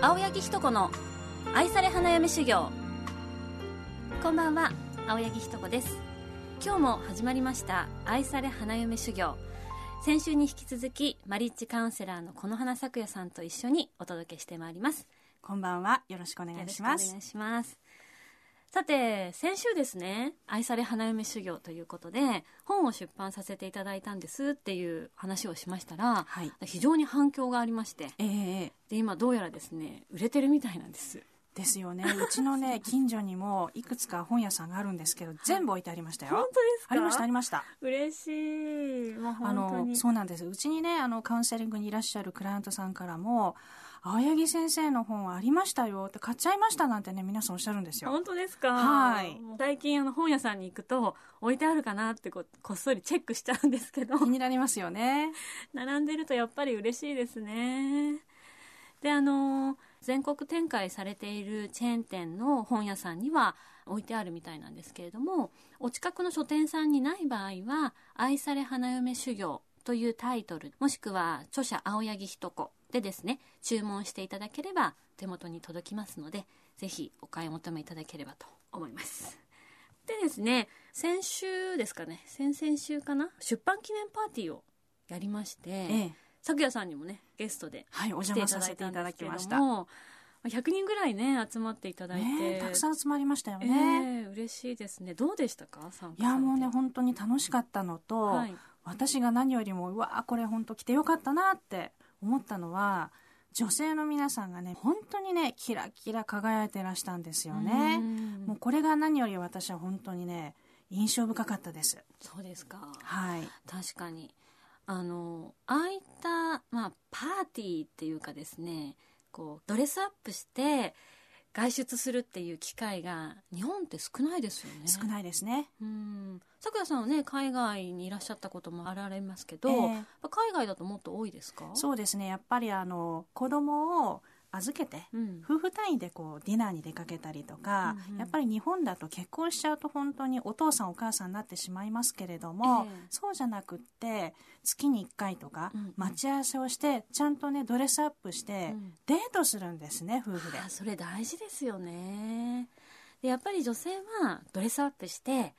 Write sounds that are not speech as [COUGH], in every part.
青柳ひと子の愛され花嫁修行。こんばんは青柳ひと子です。今日も始まりました愛され花嫁修行。先週に引き続きマリッジカウンセラーのこの花咲夜さんと一緒にお届けしてまいります。こんばんは。よろしくお願いします。お願いします。さて先週ですね愛され花嫁修行ということで本を出版させていただいたんですっていう話をしましたら、はい。非常に反響がありまして。ええで今どうやらですね売れてるみたいなんですですよね。うちのね、[LAUGHS] 近所にもいくつか本屋さんがあるんですけど、全部置いてありましたよ。本当ですか？ありました、ありました。嬉しいもうあの、にそうなんです。うちにね、あの、カウンセリングにいらっしゃるクライアントさんからも、青柳先生の本ありましたよって買っちゃいましたなんてね、皆さんおっしゃるんですよ。本当ですか？はい最近あの本屋さんに行くと置いてあるかなってここっそりチェックしちゃうんですけど気になりますよね。[LAUGHS] 並んでるとやっぱり嬉しいですねであの全国展開されているチェーン店の本屋さんには置いてあるみたいなんですけれどもお近くの書店さんにない場合は「愛され花嫁修行」というタイトルもしくは著者青柳ひと子でですね注文していただければ手元に届きますのでぜひお買い求めいただければと思いますでですね先週ですかね先々週かな出版記念パーティーをやりまして、ええ。咲夜さんにもねゲストではい、お来邪魔させていただきました。ども100人ぐらいね集まっていただいて、ねえたくさん集まりましたよえね。え嬉しいですね。どうでしたかいや、もうね、本当に楽しかったのと、はい。私が何よりもうわーこれ本当来てよかったなって思ったのは女性の皆さんがね本当にねキラキラ輝いてらしたんですよね。うん。もうこれが何より私は本当にね印象深かったです。そうですか。はい。確かにあのああいった、まあ、パーティーっていうかですねこうドレスアップして外出するっていう機会が日本って少ないですよね。少ないですね。うん。咲夜さんはね海外にいらっしゃったこともあられますけど、ええ。やっぱ海外だともっと多いですか？そうですね。やっぱりあの子供を預けてうん。夫婦単位でこうディナーに出かけたりとか、うんうん。やっぱり日本だと結婚しちゃうと本当にお父さんお母さんになってしまいますけれども、ええ。そうじゃなくって月に1回とか待ち合わせをしてちゃんとねドレスアップしてうん。デートするんですね夫婦で。あ。それ大事ですよね。でやっぱり女性はドレスアップして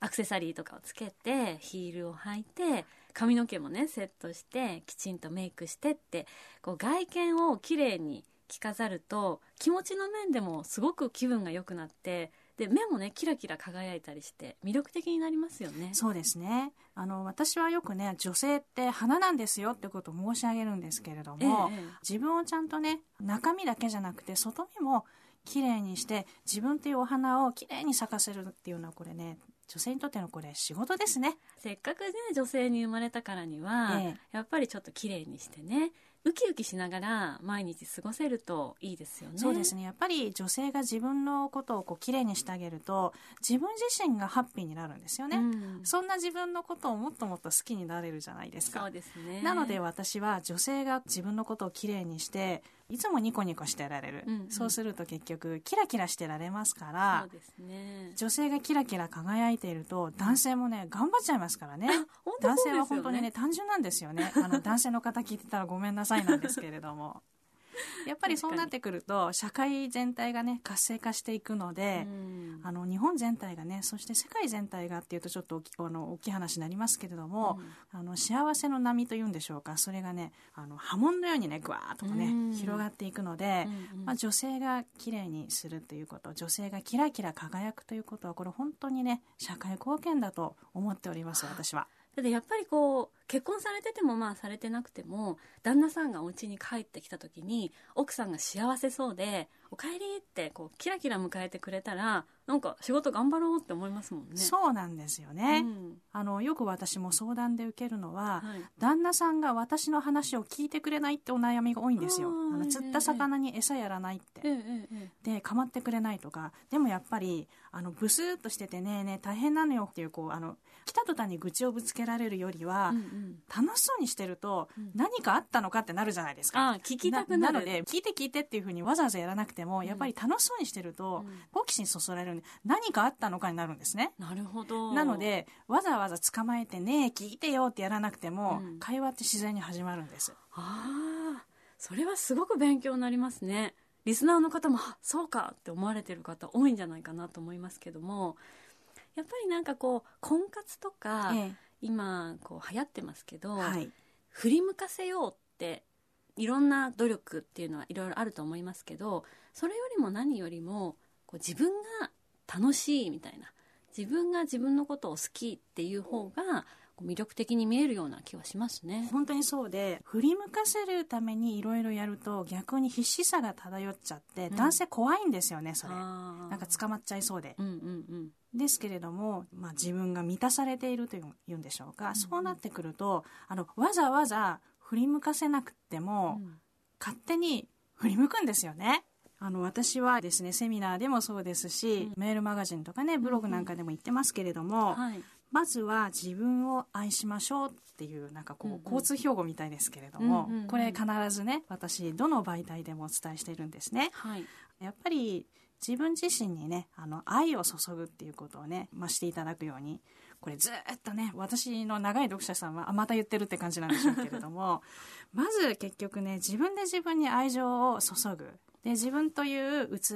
アクセサリーとかをつけてヒールを履いて髪の毛もねセットしてきちんとメイクしてってこう外見をきれいに着飾ると気持ちの面でもすごく気分が良くなってで目もねキラキラ輝いたりして魅力的になりますよね。そうですね。あの私はよくね女性って花なんですよってことを申し上げるんですけれども、ええええ。自分をちゃんとね中身だけじゃなくて外見も綺麗にして自分というお花を綺麗に咲かせるっていうのはこれね女性にとってのこれ仕事ですね。せっかくね女性に生まれたからには、ええ。やっぱりちょっと綺麗にしてねウキウキしながら毎日過ごせるといいですよね。そうですね。やっぱり女性が自分のことをこう綺麗にしてあげると自分自身がハッピーになるんですよね、うん。そんな自分のことをもっともっと好きになれるじゃないですか。そうですね。なので私は女性が自分のことをきれいにしていつもニコニコしてられる、うんうん。そうすると結局キラキラしてられますからね。女性がキラキラ輝いていると男性もね頑張っちゃいますからね。本当男性は本当にね単純なんですよね。あの男性の方聞いてたらごめんなさいなんですけれども [LAUGHS] やっぱりそうなってくると社会全体がね活性化していくので、うん。あの日本全体がねそして世界全体がっていうとちょっと大きあの大きい話になりますけれども、あの幸せの波というんでしょうか。それがねあの波紋のようにねぐわーっとね、うん。広がっていくので、うんうん。まあ、女性が綺麗にするということ女性がキラキラ輝くということはこれ本当にね社会貢献だと思っております私は。だってやっぱりこう結婚されててもまあされてなくても旦那さんがお家に帰ってきた時に奥さんが幸せそうで「おかえり」ってこうキラキラ迎えてくれたらなんか仕事頑張ろうって思いますもんね。そうなんですよね、うん。あのよく私も相談で受けるのは、はい。旦那さんが私の話を聞いてくれないってお悩みが多いんですよ。あの釣った魚に餌やらないって、えええええで構ってくれないとか。でもやっぱりあのブスーっとしててねえねえ大変なのよっていうこうあの来た途端に愚痴をぶつけられるよりは、うんうん。楽しそうにしてると、うん。何かあったのかってなるじゃないですか。あ聞きたくなる。ので聞いて聞いてっていうふうにわざわざやらなくても、やっぱり楽しそうにしてるとうん。好奇心そそられるんで何かあったのかになるんですね。なるほど。なのでわざわざ捕まえてねえ聞いてよってやらなくても、うん。会話って自然に始まるんです。ああそれはすごく勉強になりますね。リスナーの方もあそうかって思われてる方多いんじゃないかなと思いますけどもやっぱりなんかこう婚活とか、え今こう流行ってますけど、はい。振り向かせようっていろんな努力っていうのはいろいろあると思いますけどそれよりも何よりもこう自分が楽しいみたいな。自分が自分のことを好きっていう方が魅力的に見えるような気はしますね。本当にそうで振り向かせるためにいろいろやると逆に必死さが漂っちゃって、うん。男性怖いんですよねそれ。なんか捕まっちゃいそうで。うんうんうん。ですけれども、まあ、自分が満たされているというんでしょうか、んそうなってくるとあのわざわざ振り向かせなくても、うん。勝手に振り向くんですよね。あの私はですねセミナーでもそうですし、メールマガジンとかねブログなんかでも言ってますけれども、はい。まずは自分を愛しましょうっていうなんかこう、うんうん。交通標語みたいですけれども、うんうんうん。これ必ずね私どの媒体でもお伝えしているんですね。はい。やっぱり自分自身にねあの愛を注ぐっていうことをね、まあ、していただくようにこれずっとね私の長い読者さんはあまた言ってるって感じなんでしょうけれども [LAUGHS] まず結局ね自分で自分に愛情を注ぐで自分という器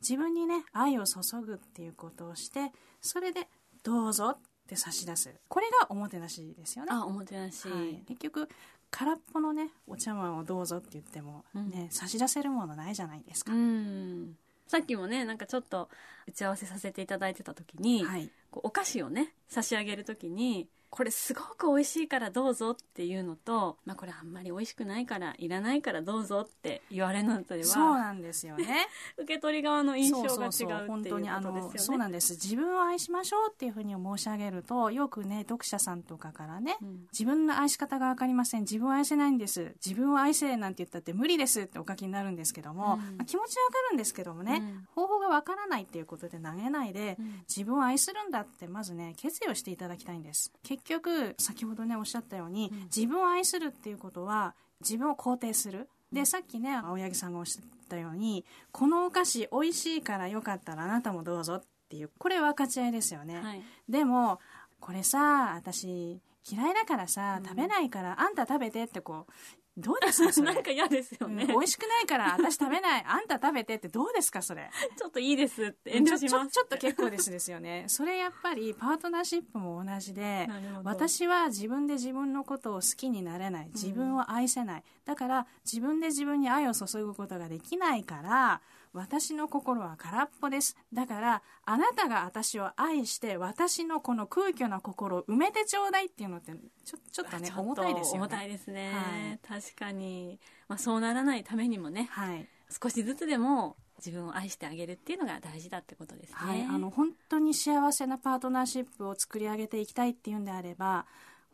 自分にね愛を注ぐっていうことをしてそれでどうぞって差し出す。これがおもてなしですよね。あおもてなし、はい、結局空っぽのねお茶碗をどうぞって言ってもね、差し出せるものないじゃないですか。うん。さっきもねなんかちょっと打ち合わせさせていただいてた時に、はいこうお菓子をね差し上げる時にこれすごく美味しいからどうぞっていうのと、まあ、これあんまり美味しくないからいらないからどうぞって言われるのとではそうなんですよね。[LAUGHS] 受け取り側の印象が違うっていうのことですよね。そうなんです。自分を愛しましょうっていうふうに申し上げると、よくね読者さんとかからね、うん自分の愛し方がわかりません。自分を愛せないんです。自分を愛せなんて言ったって無理ですってお書きになるんですけども、うんまあ気持ちはわかるんですけどもね、うん方法がわからないっていうことで投げないで、うん自分を愛するんだってまずね決意をしていただきたいんです。結局先ほどねおっしゃったように、うん。自分を愛するっていうことは自分を肯定する。でさっきね青柳さんがおっしゃったようにこのお菓子美味しいからよかったらあなたもどうぞっていうこれ分かち合いですよね、はい。でもこれさ私嫌いだからさうん。食べないから、あんた食べてってこうどうですか [LAUGHS] なんか嫌ですよね、うん美味しくないから私食べない。あんた食べてってどうですかそれ？ちょっといいですって遠慮します。ちょっと結構ですですよね。それやっぱりパートナーシップも同じで私は自分で自分のことを好きになれない。自分を愛せない、だから自分で自分に愛を注ぐことができないから私の心は空っぽです。だからあなたが私を愛して私のこの空虚な心を埋めてちょうだいっていうのってちょちょっとねと重たいですよね。重たいですね、はい。確かに、まあ、そうならないためにもねはい。少しずつでも自分を愛してあげるっていうのが大事だってことですね。はい、あの本当に幸せなパートナーシップを作り上げていきたいっていうんであれば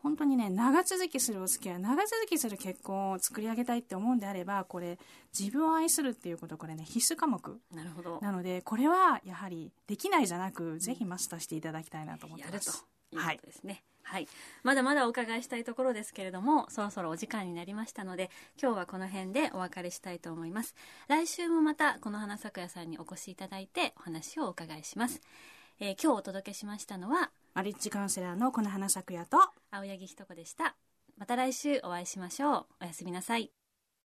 本当にね長続きするお付き合い長続きする結婚を作り上げたいって思うんであればこれ自分を愛するっていうことこれね必須科目なるほど。なのでこれはやはりできないじゃなくぜひマスターしていただきたいなと思ってやるとます。いうことですね。はい、まだまだお伺いしたいところですけれども、そろそろお時間になりましたので、今日はこの辺でお別れしたいと思います。来週もまたこの花咲夜さんにお越しいただいてお話をお伺いします。えー今日お届けしましたのはマリッジカウンセラーのこの花咲夜と青柳ひと子でした。また来週お会いしましょう。おやすみなさい。